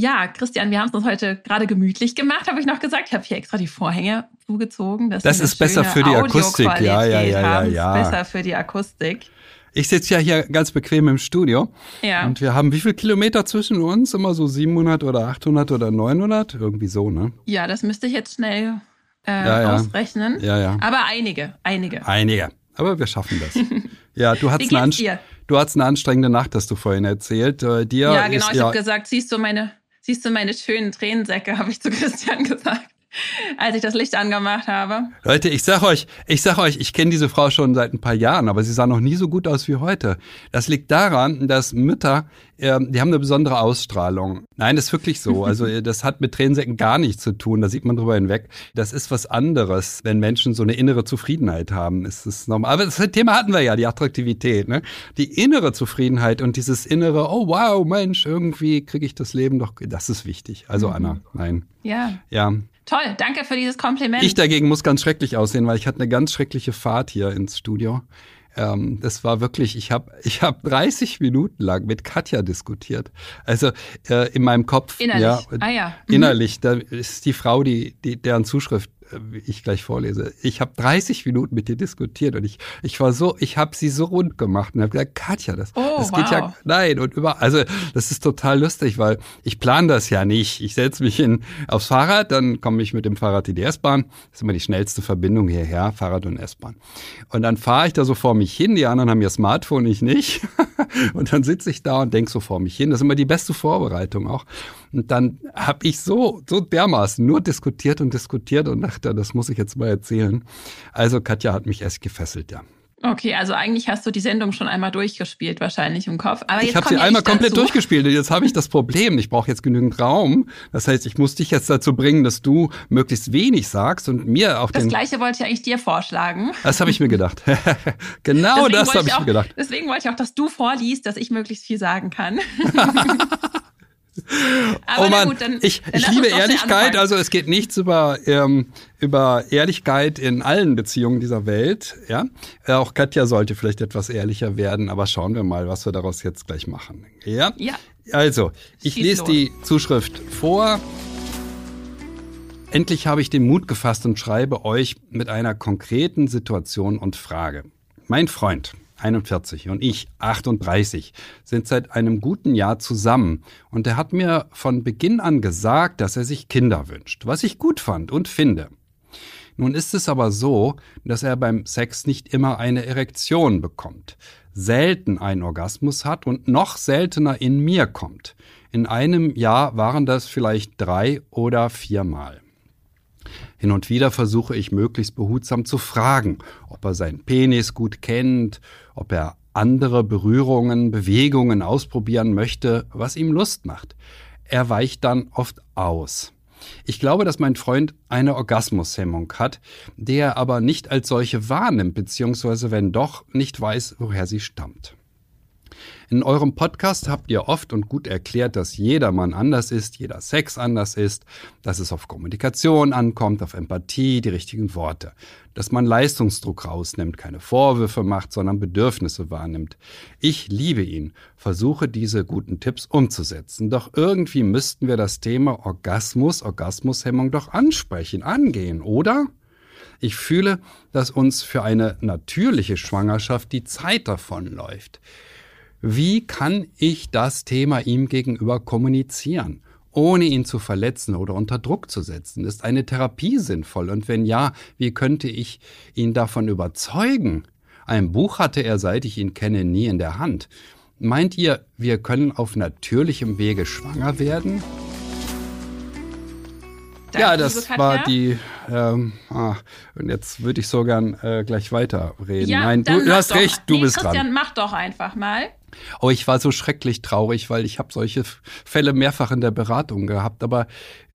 Ja, Christian, wir haben es uns heute gerade gemütlich gemacht, habe ich noch gesagt. Ich habe hier extra die Vorhänge zugezogen. Das ist besser für die Akustik. Ja, ja, ja, ja, ja. Besser für die Akustik. Ich sitze ja hier ganz bequem im Studio. Ja. Und wir haben wie viele Kilometer zwischen uns? Immer so 700 oder 800 oder 900? Irgendwie so, ne? Ja, das müsste ich jetzt schnell äh, Ja, ja. ausrechnen. Ja, ja. Aber einige, einige. Einige. Aber wir schaffen das. Ja, du hattest, eine, anst du hattest eine anstrengende Nacht, hast du vorhin erzählt. Äh, dir Ja, genau. ist Ich ja, habe gesagt, siehst du meine, siehst du meine schönen Tränensäcke, habe ich zu Christian gesagt, als ich das Licht angemacht habe. Leute, ich sag euch, ich sag euch, ich kenne diese Frau schon seit ein paar Jahren, aber sie sah noch nie so gut aus wie heute. Das liegt daran, dass Mütter, äh, die haben eine besondere Ausstrahlung. Nein, das ist wirklich so. Also das hat mit Tränensäcken gar nichts zu tun. Da sieht man drüber hinweg. Das ist was anderes, wenn Menschen so eine innere Zufriedenheit haben. Ist es normal. Aber das Thema hatten wir ja, die Attraktivität. Ne? Die innere Zufriedenheit und dieses innere, oh wow, Mensch, irgendwie kriege ich das Leben doch. Das ist wichtig. Also Anna, nein, Ja, ja. Toll. Danke für dieses Kompliment. Ich dagegen muss ganz schrecklich aussehen, weil ich hatte eine ganz schreckliche Fahrt hier ins Studio. Ähm, das war wirklich, ich habe ich hab 30 Minuten lang mit Katja diskutiert. Also äh, in meinem Kopf. Innerlich. Ja, Ah ja. Mhm. Innerlich, da ist die Frau, die, die deren Zuschrift ich gleich vorlese. Ich habe 30 Minuten mit dir diskutiert und ich, ich war so, ich habe sie so rund gemacht und habe gesagt, Katja, das, Oh, das geht ja, wow. nein und über, also das ist total lustig, weil ich plane das ja nicht. Ich setze mich hin aufs Fahrrad, dann komme ich mit dem Fahrrad in die S-Bahn. Das ist immer die schnellste Verbindung hierher, Fahrrad und S-Bahn. Und dann fahre ich da so vor mich hin. Die anderen haben ihr Smartphone, ich nicht. Und dann sitze ich da und denk so vor mich hin. Das ist immer die beste Vorbereitung auch. Und dann habe ich so, so dermaßen nur diskutiert und diskutiert und dachte, das muss ich jetzt mal erzählen. Also Katja hat mich echt gefesselt, ja. Okay, also eigentlich hast du die Sendung schon einmal durchgespielt, wahrscheinlich im Kopf. Aber Ich habe sie ja einmal ich komplett dazu. durchgespielt und jetzt habe ich das Problem. Ich brauche jetzt genügend Raum. Das heißt, ich muss dich jetzt dazu bringen, dass du möglichst wenig sagst und mir auch Das den. gleiche wollte ich eigentlich dir vorschlagen. Das habe ich mir gedacht. genau Deswegen das habe ich auch, mir gedacht. Deswegen wollte ich auch, dass du vorliest, dass ich möglichst viel sagen kann. Aber oh Mann, gut, dann, ich, dann ich liebe Ehrlichkeit. Also es geht nichts über, ähm, über Ehrlichkeit in allen Beziehungen dieser Welt. Ja, Äh, Auch Katja sollte vielleicht etwas ehrlicher werden, aber schauen wir mal, was wir daraus jetzt gleich machen. Ja, Ja. also ich Schieß lese los. die Zuschrift vor. Endlich habe ich den Mut gefasst und schreibe euch mit einer konkreten Situation und Frage. Mein Freund, 41, und ich, 38, sind seit einem guten Jahr zusammen und er hat mir von Beginn an gesagt, dass er sich Kinder wünscht, was ich gut fand und finde. Nun ist es aber so, dass er beim Sex nicht immer eine Erektion bekommt, selten einen Orgasmus hat und noch seltener in mir kommt. In einem Jahr waren das vielleicht drei oder viermal. Hin und wieder versuche ich möglichst behutsam zu fragen, ob er seinen Penis gut kennt, ob er andere Berührungen, Bewegungen ausprobieren möchte, was ihm Lust macht. Er weicht dann oft aus. Ich glaube, dass mein Freund eine Orgasmushemmung hat, die er aber nicht als solche wahrnimmt, beziehungsweise wenn doch, nicht weiß, woher sie stammt. In eurem Podcast habt ihr oft und gut erklärt, dass jeder Mann anders ist, jeder Sex anders ist, dass es auf Kommunikation ankommt, auf Empathie, die richtigen Worte, dass man Leistungsdruck rausnimmt, keine Vorwürfe macht, sondern Bedürfnisse wahrnimmt. Ich liebe ihn, versuche diese guten Tipps umzusetzen, doch irgendwie müssten wir das Thema Orgasmus, Orgasmushemmung doch ansprechen, angehen, oder? Ich fühle, dass uns für eine natürliche Schwangerschaft die Zeit davonläuft. Wie kann ich das Thema ihm gegenüber kommunizieren, ohne ihn zu verletzen oder unter Druck zu setzen? Ist eine Therapie sinnvoll? Und wenn ja, wie könnte ich ihn davon überzeugen? Ein Buch hatte er, seit ich ihn kenne, nie in der Hand. Meint ihr, wir können auf natürlichem Wege schwanger werden? Danke, ja, das war die. Ähm, ah, und jetzt würde ich so gern äh, gleich weiterreden. Ja, Nein, du, du hast doch. recht, du nee, bist Christian, dran. mach doch einfach mal. Oh, ich war so schrecklich traurig, weil ich habe solche Fälle mehrfach in der Beratung gehabt. Aber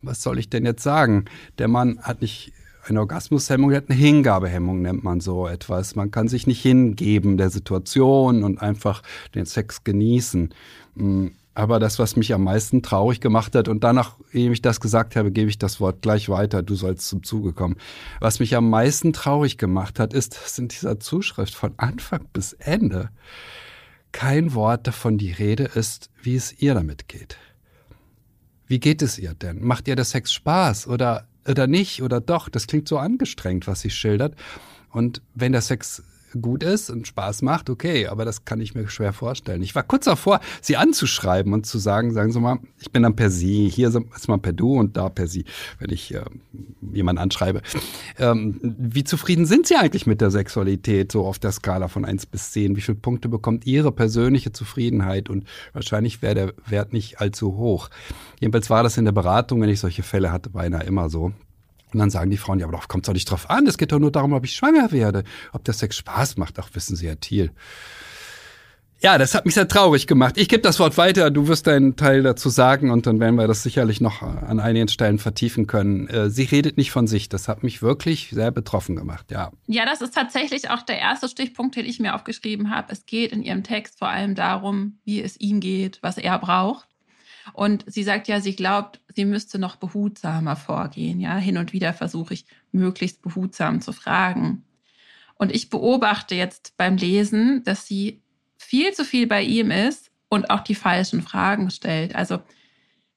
was soll ich denn jetzt sagen? Der Mann hat nicht eine Orgasmushemmung, die hat eine Hingabehemmung, nennt man so etwas. Man kann sich nicht hingeben der Situation und einfach den Sex genießen. Mm, aber das, was mich am meisten traurig gemacht hat, und danach, ehe ich das gesagt habe, gebe ich das Wort gleich weiter, du sollst zum Zuge kommen. Was mich am meisten traurig gemacht hat, ist, dass in dieser Zuschrift von Anfang bis Ende kein Wort davon die Rede ist, wie es ihr damit geht. Wie geht es ihr denn? Macht ihr der Sex Spaß oder, oder nicht oder doch? Das klingt so angestrengt, was sie schildert. Und wenn der Sex gut ist und Spaß macht, okay, aber das kann ich mir schwer vorstellen. Ich war kurz davor, sie anzuschreiben und zu sagen, sagen Sie mal, ich bin dann per Sie, hier ist man per Du und da per Sie, wenn ich äh, jemanden anschreibe. Ähm, wie zufrieden sind Sie eigentlich mit der Sexualität, so auf der Skala von eins bis zehn? Wie viele Punkte bekommt Ihre persönliche Zufriedenheit? Und wahrscheinlich wäre der Wert nicht allzu hoch. Jedenfalls war das in der Beratung, wenn ich solche Fälle hatte, beinahe immer so. Und dann sagen die Frauen, ja, aber doch kommt doch nicht drauf an. Es geht doch nur darum, ob ich schwanger werde. Ob der Sex Spaß macht. Ach, wissen Sie, Herr Thiel. Ja, das hat mich sehr traurig gemacht. Ich gebe das Wort weiter. Du wirst deinen Teil dazu sagen und dann werden wir das sicherlich noch an einigen Stellen vertiefen können. Äh, sie redet nicht von sich. Das hat mich wirklich sehr betroffen gemacht, ja. Ja, das ist tatsächlich auch der erste Stichpunkt, den ich mir aufgeschrieben habe. Es geht in ihrem Text vor allem darum, wie es ihm geht, was er braucht. Und sie sagt ja, sie glaubt, sie müsste noch behutsamer vorgehen. Ja, hin und wieder versuche ich möglichst behutsam zu fragen. Und ich beobachte jetzt beim Lesen, dass sie viel zu viel bei ihm ist und auch die falschen Fragen stellt. Also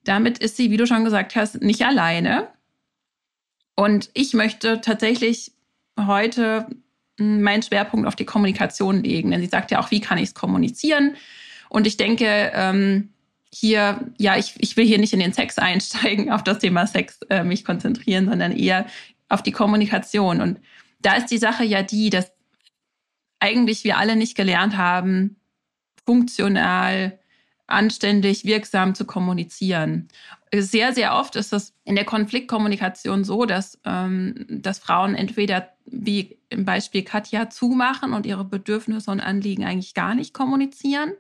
damit ist sie, wie du schon gesagt hast, nicht alleine. Und ich möchte tatsächlich heute meinen Schwerpunkt auf die Kommunikation legen. Denn sie sagt ja auch, wie kann ich es kommunizieren? Und ich denke, ähm, hier, ja, ich, ich will hier nicht in den Sex einsteigen, auf das Thema Sex äh, mich konzentrieren, sondern eher auf die Kommunikation. Und da ist die Sache ja die, dass eigentlich wir alle nicht gelernt haben, funktional, anständig, wirksam zu kommunizieren. Sehr, sehr oft ist es in der Konfliktkommunikation so, dass, ähm, dass Frauen entweder wie im Beispiel Katja zumachen und ihre Bedürfnisse und Anliegen eigentlich gar nicht kommunizieren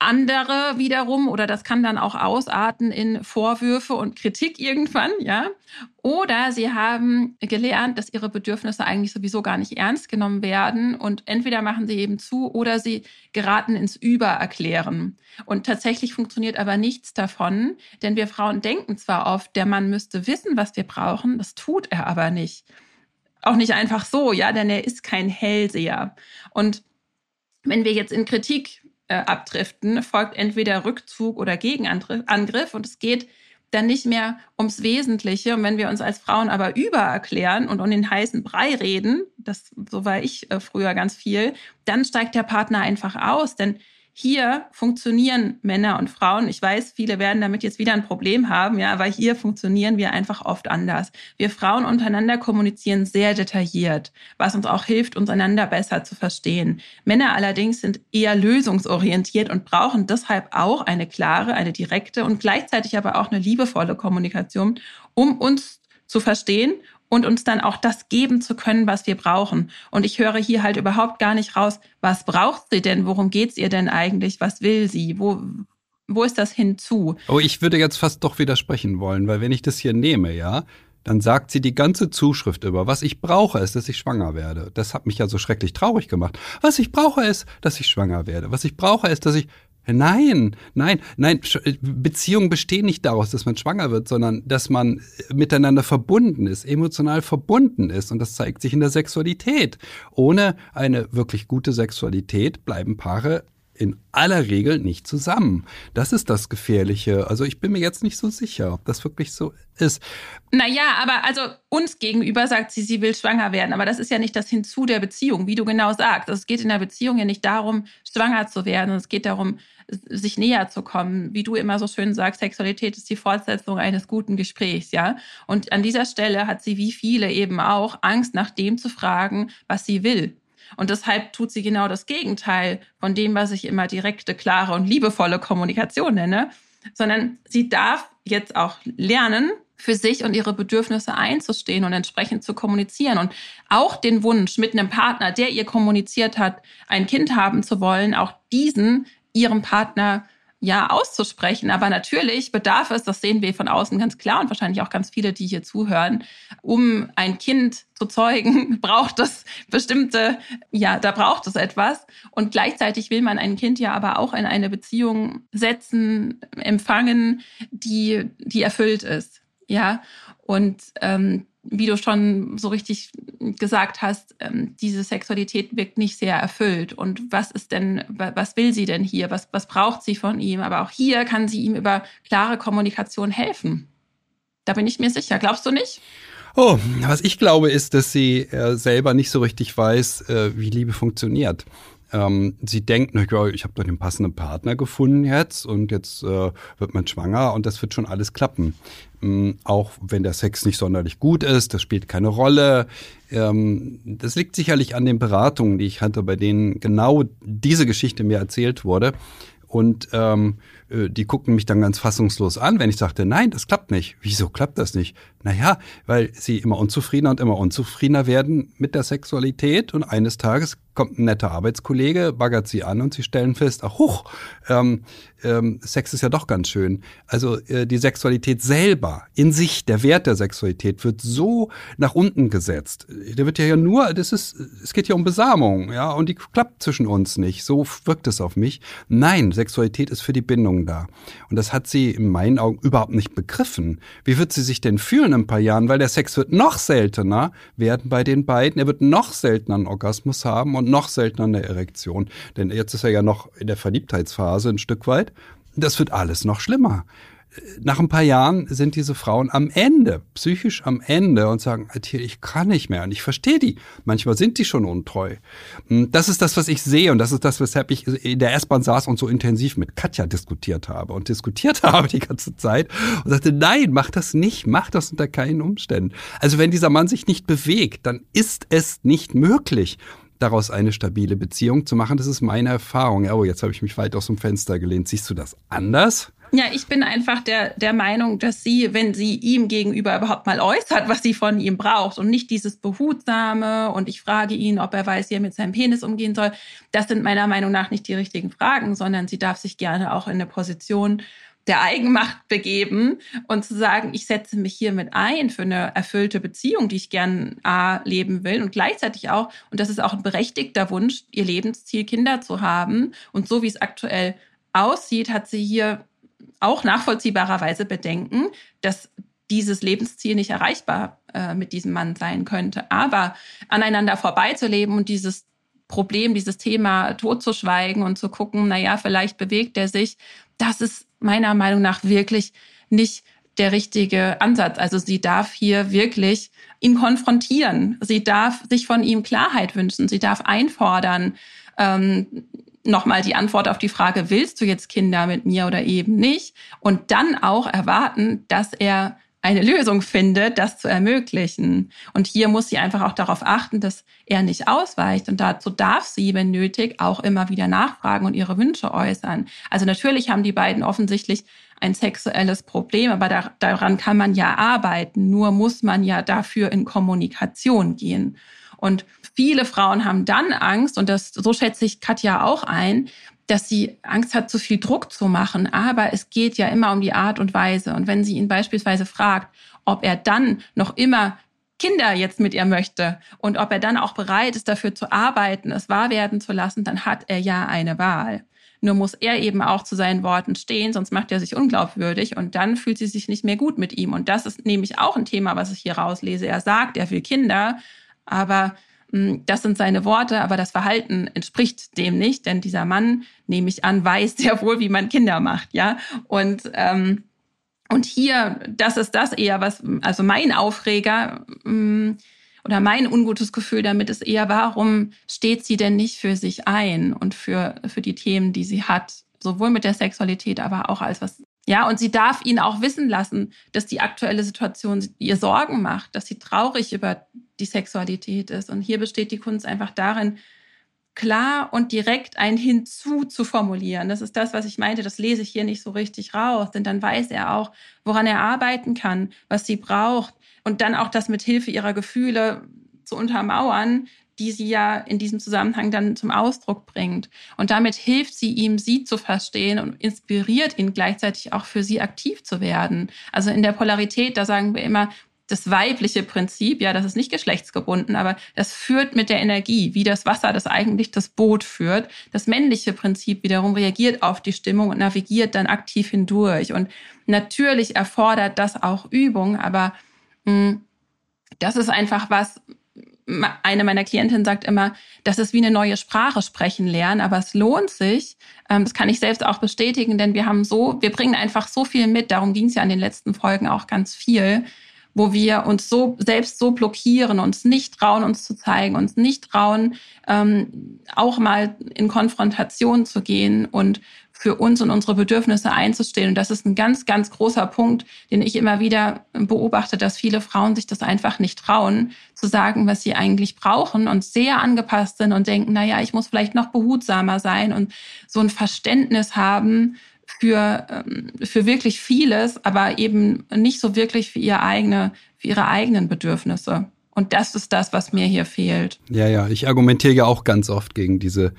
andere wiederum, oder das kann dann auch ausarten in Vorwürfe und Kritik irgendwann, ja. Oder sie haben gelernt, dass ihre Bedürfnisse eigentlich sowieso gar nicht ernst genommen werden und entweder machen sie eben zu oder sie geraten ins Übererklären. Und tatsächlich funktioniert aber nichts davon, denn wir Frauen denken zwar oft, der Mann müsste wissen, was wir brauchen, das tut er aber nicht. Auch nicht einfach so, ja, denn er ist kein Hellseher. Und wenn wir jetzt in Kritik äh, abdriften, folgt entweder Rückzug oder Gegenangriff und es geht dann nicht mehr ums Wesentliche. Und wenn wir uns als Frauen aber übererklären und um den heißen Brei reden, das so war ich äh, früher ganz viel, dann steigt der Partner einfach aus, denn hier funktionieren Männer und Frauen. Ich weiß, viele werden damit jetzt wieder ein Problem haben, ja, aber hier funktionieren wir einfach oft anders. Wir Frauen untereinander kommunizieren sehr detailliert, was uns auch hilft, uns einander besser zu verstehen. Männer allerdings sind eher lösungsorientiert und brauchen deshalb auch eine klare, eine direkte und gleichzeitig aber auch eine liebevolle Kommunikation, um uns zu verstehen und uns dann auch das geben zu können, was wir brauchen. Und ich höre hier halt überhaupt gar nicht raus, was braucht sie denn? Worum geht's ihr denn eigentlich? Was will sie? Wo, wo ist das hinzu? Oh, ich würde jetzt fast doch widersprechen wollen, weil wenn ich das hier nehme, ja, dann sagt sie die ganze Zuschrift über. Was ich brauche, ist, dass ich schwanger werde. Das hat mich ja so schrecklich traurig gemacht. Was ich brauche, ist, dass ich schwanger werde. Was ich brauche, ist, dass ich Nein, nein, nein. Beziehungen bestehen nicht daraus, dass man schwanger wird, sondern dass man miteinander verbunden ist, emotional verbunden ist. Und das zeigt sich in der Sexualität. Ohne eine wirklich gute Sexualität bleiben Paare in aller Regel nicht zusammen. Das ist das Gefährliche. Also ich bin mir jetzt nicht so sicher, ob das wirklich so ist. Naja, aber also uns gegenüber sagt sie, sie will schwanger werden. Aber das ist ja nicht das Hinzu der Beziehung, wie du genau sagst. Also es geht in der Beziehung ja nicht darum, schwanger zu werden. Es geht darum, sich näher zu kommen. Wie du immer so schön sagst, Sexualität ist die Fortsetzung eines guten Gesprächs, ja. Und an dieser Stelle hat sie wie viele eben auch Angst, nach dem zu fragen, was sie will. Und deshalb tut sie genau das Gegenteil von dem, was ich immer direkte, klare und liebevolle Kommunikation nenne, sondern sie darf jetzt auch lernen, für sich und ihre Bedürfnisse einzustehen und entsprechend zu kommunizieren und auch den Wunsch mit einem Partner, der ihr kommuniziert hat, ein Kind haben zu wollen, auch diesen ihrem Partner ja auszusprechen. Aber natürlich bedarf es, das sehen wir von außen ganz klar und wahrscheinlich auch ganz viele, die hier zuhören, um ein Kind zu zeugen, braucht es bestimmte, ja, da braucht es etwas. Und gleichzeitig will man ein Kind ja aber auch in eine Beziehung setzen, empfangen, die, die erfüllt ist. Ja, und ähm, wie du schon so richtig gesagt hast, ähm, diese Sexualität wirkt nicht sehr erfüllt. Und was ist denn, was will sie denn hier? Was, was braucht sie von ihm? Aber auch hier kann sie ihm über klare Kommunikation helfen. Da bin ich mir sicher. Glaubst du nicht? Oh, was ich glaube, ist, dass sie äh, selber nicht so richtig weiß, äh, wie Liebe funktioniert. Ähm, sie denkt, na, ja, ich habe doch den passenden Partner gefunden jetzt und jetzt äh, wird man schwanger und das wird schon alles klappen. Ähm, auch wenn der Sex nicht sonderlich gut ist, das spielt keine Rolle. Ähm, das liegt sicherlich an den Beratungen, die ich hatte, bei denen genau diese Geschichte mir erzählt wurde. Und ähm, äh, die guckten mich dann ganz fassungslos an, wenn ich sagte, nein, das klappt nicht. Wieso klappt das nicht? Naja, weil sie immer unzufriedener und immer unzufriedener werden mit der Sexualität und eines Tages kommt ein netter Arbeitskollege, baggert sie an und sie stellen fest, ach huch, ähm, ähm, Sex ist ja doch ganz schön. Also äh, die Sexualität selber, in sich, der Wert der Sexualität wird so nach unten gesetzt. Der wird ja nur, das ist, es geht ja um Besamung, ja, und die klappt zwischen uns nicht. So wirkt es auf mich. Nein, Sexualität ist für die Bindung da. Und das hat sie in meinen Augen überhaupt nicht begriffen. Wie wird sie sich denn fühlen in ein paar Jahren? Weil der Sex wird noch seltener werden bei den beiden. Er wird noch seltener einen Orgasmus haben und noch seltener eine Erektion. Denn jetzt ist er ja noch in der Verliebtheitsphase ein Stück weit. Das wird alles noch schlimmer nach ein paar Jahren sind diese Frauen am Ende, psychisch am Ende und sagen, ich kann nicht mehr und ich verstehe die. Manchmal sind die schon untreu. Hm, das ist das, was ich sehe und das ist das, weshalb ich in der S-Bahn saß und so intensiv mit Katja diskutiert habe und diskutiert habe die ganze Zeit und sagte, nein, mach das nicht, mach das unter keinen Umständen. Also wenn dieser Mann sich nicht bewegt, dann ist es nicht möglich daraus eine stabile Beziehung zu machen. Das ist meine Erfahrung. Oh, jetzt habe ich mich weit aus dem Fenster gelehnt. Siehst du das anders? Ja, ich bin einfach der, der Meinung, dass sie, wenn sie ihm gegenüber überhaupt mal äußert, was sie von ihm braucht und nicht dieses Behutsame und ich frage ihn, ob er weiß, wie er mit seinem Penis umgehen soll, das sind meiner Meinung nach nicht die richtigen Fragen, sondern sie darf sich gerne auch in eine Position der Eigenmacht begeben und zu sagen, ich setze mich hier mit ein für eine erfüllte Beziehung, die ich gern A, leben will und gleichzeitig auch, und das ist auch ein berechtigter Wunsch, ihr Lebensziel, Kinder zu haben. Und so wie es aktuell aussieht, hat sie hier auch nachvollziehbarerweise bedenken, dass dieses Lebensziel nicht erreichbar äh, mit diesem Mann sein könnte. Aber aneinander vorbeizuleben und dieses Problem, dieses Thema totzuschweigen und zu gucken, na ja, vielleicht bewegt er sich, das ist meiner Meinung nach wirklich nicht der richtige Ansatz. Also sie darf hier wirklich ihn konfrontieren. Sie darf sich von ihm Klarheit wünschen. Sie darf einfordern, ähm, nochmal die Antwort auf die Frage, willst du jetzt Kinder mit mir oder eben nicht? Und dann auch erwarten, dass er eine Lösung findet, das zu ermöglichen. Und hier muss sie einfach auch darauf achten, dass er nicht ausweicht. Und dazu darf sie, wenn nötig, auch immer wieder nachfragen und ihre Wünsche äußern. Also natürlich haben die beiden offensichtlich ein sexuelles Problem, aber da, daran kann man ja arbeiten. Nur muss man ja dafür in Kommunikation gehen. Und viele Frauen haben dann Angst, und das, so schätze ich Katja auch ein, dass sie Angst hat, zu viel Druck zu machen. Aber es geht ja immer um die Art und Weise. Und wenn sie ihn beispielsweise fragt, ob er dann noch immer Kinder jetzt mit ihr möchte und ob er dann auch bereit ist, dafür zu arbeiten, es wahr werden zu lassen, dann hat er ja eine Wahl. Nur muss er eben auch zu seinen Worten stehen, sonst macht er sich unglaubwürdig und dann fühlt sie sich nicht mehr gut mit ihm. Und das ist nämlich auch ein Thema, was ich hier rauslese. Er sagt, er will Kinder, aber hm, das sind seine Worte, aber das Verhalten entspricht dem nicht, denn dieser Mann, nehme ich an, weiß sehr wohl, wie man Kinder macht, ja. Und ähm, und hier, das ist das eher, was also mein Aufreger ähm, oder mein ungutes Gefühl damit ist eher, warum steht sie denn nicht für sich ein und für für die Themen, die sie hat, sowohl mit der Sexualität, aber auch als was ja, und sie darf ihn auch wissen lassen, dass die aktuelle Situation ihr Sorgen macht, dass sie traurig über die Sexualität ist. Und hier besteht die Kunst einfach darin, klar und direkt ein Hinzu zu formulieren. Das ist das, was ich meinte, das lese ich hier nicht so richtig raus, denn dann weiß er auch, woran er arbeiten kann, was sie braucht und dann auch das mit Hilfe ihrer Gefühle zu untermauern, die sie ja in diesem Zusammenhang dann zum Ausdruck bringt. Und damit hilft sie ihm, sie zu verstehen und inspiriert ihn gleichzeitig auch für sie aktiv zu werden. Also in der Polarität, da sagen wir immer, das weibliche Prinzip, ja, das ist nicht geschlechtsgebunden, aber das führt mit der Energie, wie das Wasser, das eigentlich das Boot führt. Das männliche Prinzip wiederum reagiert auf die Stimmung und navigiert dann aktiv hindurch. Und natürlich erfordert das auch Übung, aber mh, hm, das ist einfach was, eine meiner Klientinnen sagt immer, das ist wie eine neue Sprache sprechen lernen, aber es lohnt sich. Ähm, das kann ich selbst auch bestätigen, denn wir haben so, wir bringen einfach so viel mit. Darum ging es ja in den letzten Folgen auch ganz viel wo wir uns so selbst so blockieren, uns nicht trauen, uns zu zeigen, uns nicht trauen, ähm, auch mal in Konfrontation zu gehen und für uns und unsere Bedürfnisse einzustehen. Und das ist ein ganz, ganz großer Punkt, den ich immer wieder beobachte, dass viele Frauen sich das einfach nicht trauen, zu sagen, was sie eigentlich brauchen und sehr angepasst sind und denken, na ja, ich muss vielleicht noch behutsamer sein und so ein Verständnis haben für, ähm, für wirklich vieles, aber eben nicht so wirklich für ihre eigene, für ihre eigenen Bedürfnisse. Und das ist das, was mir hier fehlt. Ja, ja, ich argumentiere ja auch ganz oft gegen diese,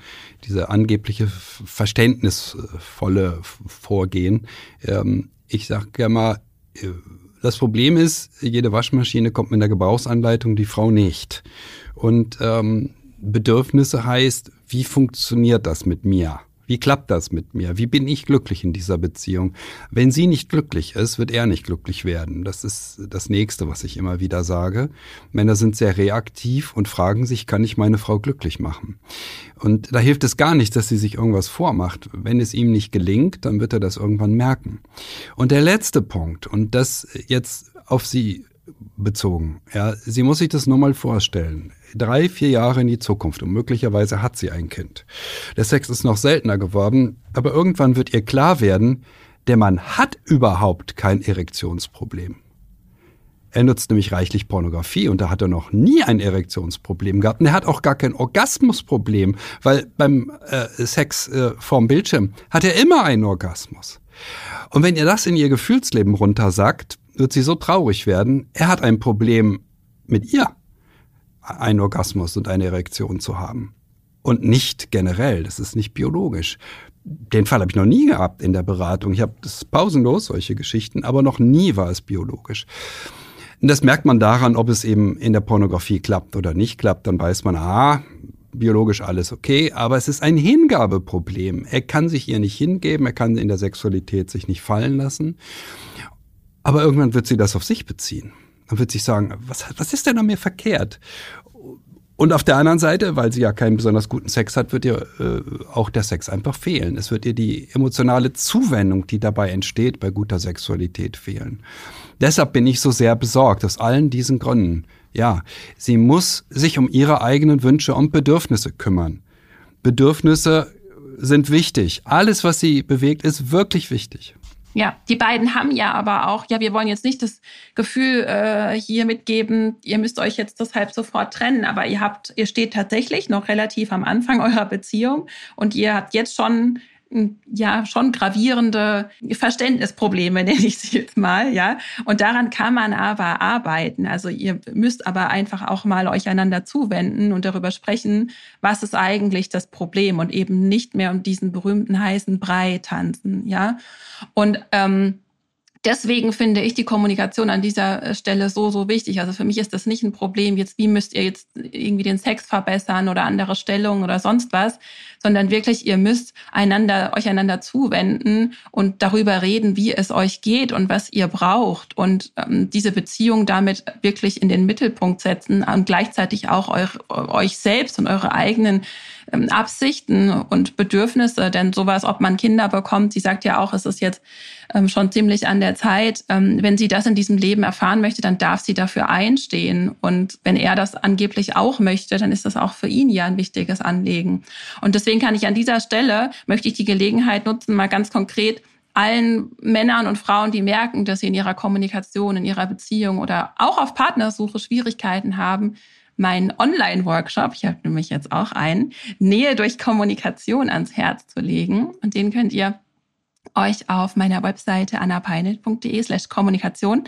diese angebliche verständnisvolle Vorgehen. Ähm, ich sage ja mal, äh, das Problem ist, jede Waschmaschine kommt mit einer Gebrauchsanleitung, die Frau nicht. Und ähm, Bedürfnisse heißt, wie funktioniert das mit mir? Wie klappt das mit mir? Wie bin ich glücklich in dieser Beziehung? Wenn sie nicht glücklich ist, wird er nicht glücklich werden. Das ist das nächste, was ich immer wieder sage. Männer sind sehr reaktiv und fragen sich, kann ich meine Frau glücklich machen? Und da hilft es gar nicht, dass sie sich irgendwas vormacht. Wenn es ihm nicht gelingt, dann wird er das irgendwann merken. Und der letzte Punkt, und das jetzt auf sie bezogen. Ja, sie muss sich das nur mal vorstellen. Drei, vier Jahre in die Zukunft und möglicherweise hat sie ein Kind. Der Sex ist noch seltener geworden, aber irgendwann wird ihr klar werden, der Mann hat überhaupt kein Erektionsproblem. Er nutzt nämlich reichlich Pornografie und da hat er noch nie ein Erektionsproblem gehabt. Und er hat auch gar kein Orgasmusproblem, weil beim äh, Sex äh, vorm Bildschirm hat er immer einen Orgasmus. Und wenn ihr das in ihr Gefühlsleben runtersagt, wird sie so traurig werden, er hat ein Problem mit ihr, einen Orgasmus und eine Erektion zu haben. Und nicht generell, das ist nicht biologisch. Den Fall habe ich noch nie gehabt in der Beratung. Ich habe das pausenlos, solche Geschichten, aber noch nie war es biologisch. Und das merkt man daran, ob es eben in der Pornografie klappt oder nicht klappt. Dann weiß man, ah, biologisch alles okay, aber es ist ein Hingabeproblem. Er kann sich ihr nicht hingeben, er kann in der Sexualität sich nicht fallen lassen. Aber irgendwann wird sie das auf sich beziehen. Dann wird sie sagen, was, was ist denn an mir verkehrt? Und auf der anderen Seite, weil sie ja keinen besonders guten Sex hat, wird ihr äh, auch der Sex einfach fehlen. Es wird ihr die emotionale Zuwendung, die dabei entsteht, bei guter Sexualität fehlen. Deshalb bin ich so sehr besorgt, aus allen diesen Gründen. Ja, sie muss sich um ihre eigenen Wünsche und Bedürfnisse kümmern. Bedürfnisse sind wichtig. Alles, was sie bewegt, ist wirklich wichtig. Ja, die beiden haben ja aber auch, ja, wir wollen jetzt nicht das Gefühl äh, hier mitgeben, ihr müsst euch jetzt deshalb sofort trennen, aber ihr habt, ihr steht tatsächlich noch relativ am Anfang eurer Beziehung und ihr habt jetzt schon ja schon gravierende Verständnisprobleme, nenne ich sie jetzt mal, ja. Und daran kann man aber arbeiten. Also ihr müsst aber einfach auch mal euch einander zuwenden und darüber sprechen, was ist eigentlich das Problem und eben nicht mehr um diesen berühmten heißen Brei tanzen, ja. Und ähm, deswegen finde ich die Kommunikation an dieser Stelle so, so wichtig. Also für mich ist das nicht ein Problem, jetzt wie müsst ihr jetzt irgendwie den Sex verbessern oder andere Stellungen oder sonst was, sondern wirklich, ihr müsst einander, euch einander zuwenden und darüber reden, wie es euch geht und was ihr braucht und ähm, diese Beziehung damit wirklich in den Mittelpunkt setzen und gleichzeitig auch eure, euch selbst und eure eigenen ähm, Absichten und Bedürfnisse, denn sowas, ob man Kinder bekommt, sie sagt ja auch, es ist jetzt ähm, schon ziemlich an der Zeit. Ähm, wenn sie das in diesem Leben erfahren möchte, dann darf sie dafür einstehen. Und wenn er das angeblich auch möchte, dann ist das auch für ihn ja ein wichtiges Anliegen. Und deswegen kann ich an dieser Stelle, möchte ich die Gelegenheit nutzen, mal ganz konkret allen Männern und Frauen, die merken, dass sie in ihrer Kommunikation, in ihrer Beziehung oder auch auf Partnersuche Schwierigkeiten haben, meinen Online-Workshop, ich habe nämlich jetzt auch einen, Nähe durch Kommunikation ans Herz zu legen. Und den könnt ihr euch auf meiner Webseite annapeinet.de slash Kommunikation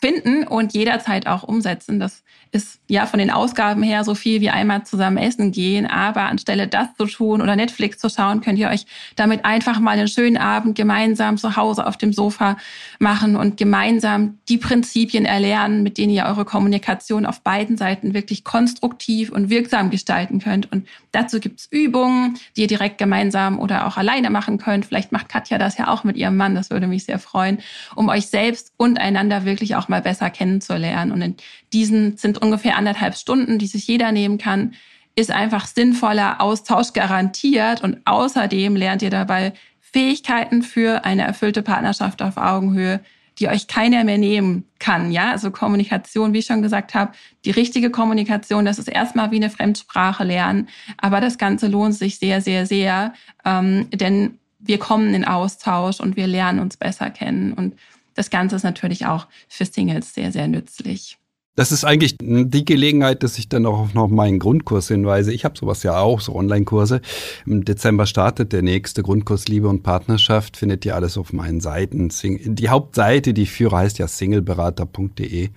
finden und jederzeit auch umsetzen. Das ist ja von den Ausgaben her so viel wie einmal zusammen essen gehen. Aber anstelle das zu tun oder Netflix zu schauen, könnt ihr euch damit einfach mal einen schönen Abend gemeinsam zu Hause auf dem Sofa machen und gemeinsam die Prinzipien erlernen, mit denen ihr eure Kommunikation auf beiden Seiten wirklich konstruktiv und wirksam gestalten könnt. Und dazu gibt's Übungen, die ihr direkt gemeinsam oder auch alleine machen könnt. Vielleicht macht Katja das ja auch mit ihrem Mann. Das würde mich sehr freuen, um euch selbst und einander wirklich auch mal besser kennenzulernen. Und in diesen sind ungefähr anderthalb Stunden, die sich jeder nehmen kann, ist einfach sinnvoller Austausch garantiert. Und außerdem lernt ihr dabei Fähigkeiten für eine erfüllte Partnerschaft auf Augenhöhe, die euch keiner mehr nehmen kann. Ja, also Kommunikation, wie ich schon gesagt habe, die richtige Kommunikation, das ist erstmal wie eine Fremdsprache lernen. Aber das Ganze lohnt sich sehr, sehr, sehr, ähm, denn wir kommen in Austausch und wir lernen uns besser kennen. Und das Ganze ist natürlich auch für Singles sehr, sehr nützlich. Das ist eigentlich die Gelegenheit, dass ich dann auch noch meinen Grundkurs hinweise. Ich habe sowas ja auch, so Online-Kurse. Im Dezember startet der nächste Grundkurs Liebe und Partnerschaft. Findet ihr alles auf meinen Seiten. Die Hauptseite, die ich führe, heißt ja singleberater.de.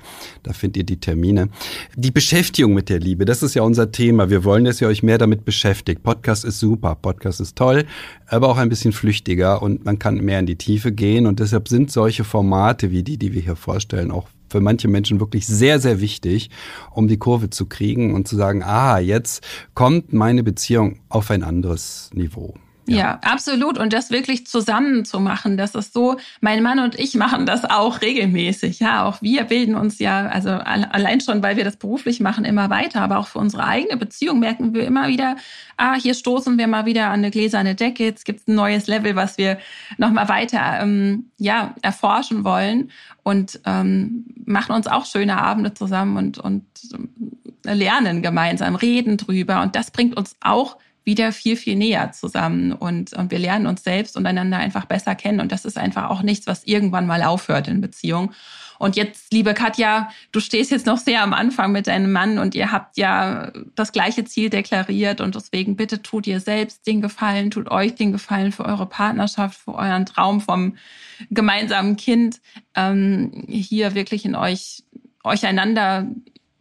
Da findet ihr die Termine. Die Beschäftigung mit der Liebe, das ist ja unser Thema. Wir wollen, dass ihr euch mehr damit beschäftigt. Podcast ist super, Podcast ist toll, aber auch ein bisschen flüchtiger und man kann mehr in die Tiefe gehen. Und deshalb sind solche Formate wie die, die wir hier vorstellen, auch für manche Menschen wirklich sehr, sehr wichtig, um die Kurve zu kriegen und zu sagen, ah, jetzt kommt meine Beziehung auf ein anderes Niveau. Ja. ja. absolut. Und das wirklich zusammen zu machen, das ist so, mein Mann und ich machen das auch regelmäßig. Ja, auch wir bilden uns ja, also allein schon, weil wir das beruflich machen, immer weiter. Aber auch für unsere eigene Beziehung merken wir immer wieder, ah, hier stoßen wir mal wieder an eine gläserne Decke. Jetzt gibt es ein neues Level, was wir nochmal weiter ähm, ja, erforschen wollen und ähm, machen uns auch schöne Abende zusammen und, und lernen gemeinsam, reden drüber. Und das bringt uns auch wieder viel, viel näher zusammen und, und wir lernen uns selbst und einander einfach besser kennen. Und das ist einfach auch nichts, was irgendwann mal aufhört in Beziehung. Und jetzt, liebe Katja, du stehst jetzt noch sehr am Anfang mit deinem Mann und ihr habt ja das gleiche Ziel deklariert und deswegen bitte tut ihr selbst den Gefallen, tut euch den Gefallen für eure Partnerschaft, für euren Traum vom gemeinsamen Kind, ähm, hier wirklich in euch, euch einander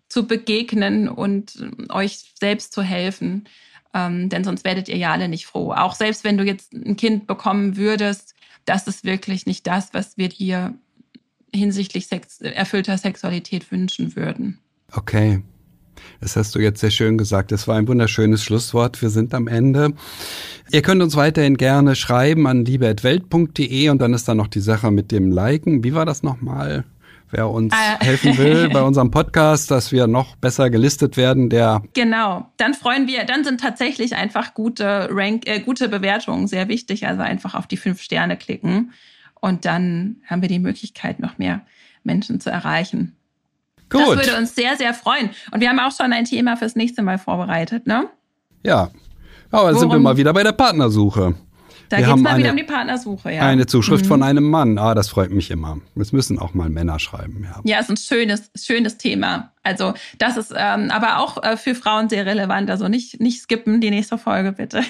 zu begegnen und euch selbst zu helfen. Ähm, denn sonst werdet ihr ja alle nicht froh. Auch selbst wenn du jetzt ein Kind bekommen würdest, das ist wirklich nicht das, was wir dir hinsichtlich Sex, erfüllter Sexualität wünschen würden. Okay. Das hast du jetzt sehr schön gesagt. Das war ein wunderschönes Schlusswort. Wir sind am Ende. Ihr könnt uns weiterhin gerne schreiben an liebe.welt.de und dann ist da noch die Sache mit dem Liken. Wie war das nochmal? Wer uns äh. helfen will bei unserem Podcast, dass wir noch besser gelistet werden, der genau. Dann freuen wir. Dann sind tatsächlich einfach gute Rank, äh, gute Bewertungen sehr wichtig. Also einfach auf die fünf Sterne klicken und dann haben wir die Möglichkeit, noch mehr Menschen zu erreichen. Gut. Das würde uns sehr, sehr freuen. Und wir haben auch schon ein Thema fürs nächste Mal vorbereitet, ne? Ja. Aber dann sind wir mal wieder bei der Partnersuche. Da geht es mal eine, wieder um die Partnersuche, ja. Eine Zuschrift mhm. von einem Mann. Ah, das freut mich immer. Es müssen auch mal Männer schreiben, ja. Ja, ist ein schönes, schönes Thema. Also, das ist ähm, aber auch äh, für Frauen sehr relevant. Also nicht, nicht skippen, die nächste Folge bitte.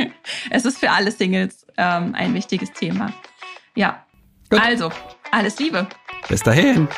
es ist für alle Singles ähm, ein wichtiges Thema. Ja. Gut. Also, alles Liebe. Bis dahin.